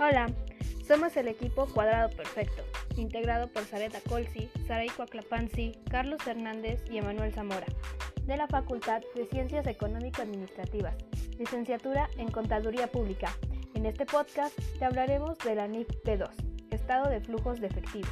Hola, somos el equipo Cuadrado Perfecto, integrado por Sareta Colsi, Saray Coaclapansi, Carlos Hernández y Emanuel Zamora, de la Facultad de Ciencias Económico-Administrativas, licenciatura en Contaduría Pública. En este podcast te hablaremos de la NIP P2, Estado de Flujos de Efectivo.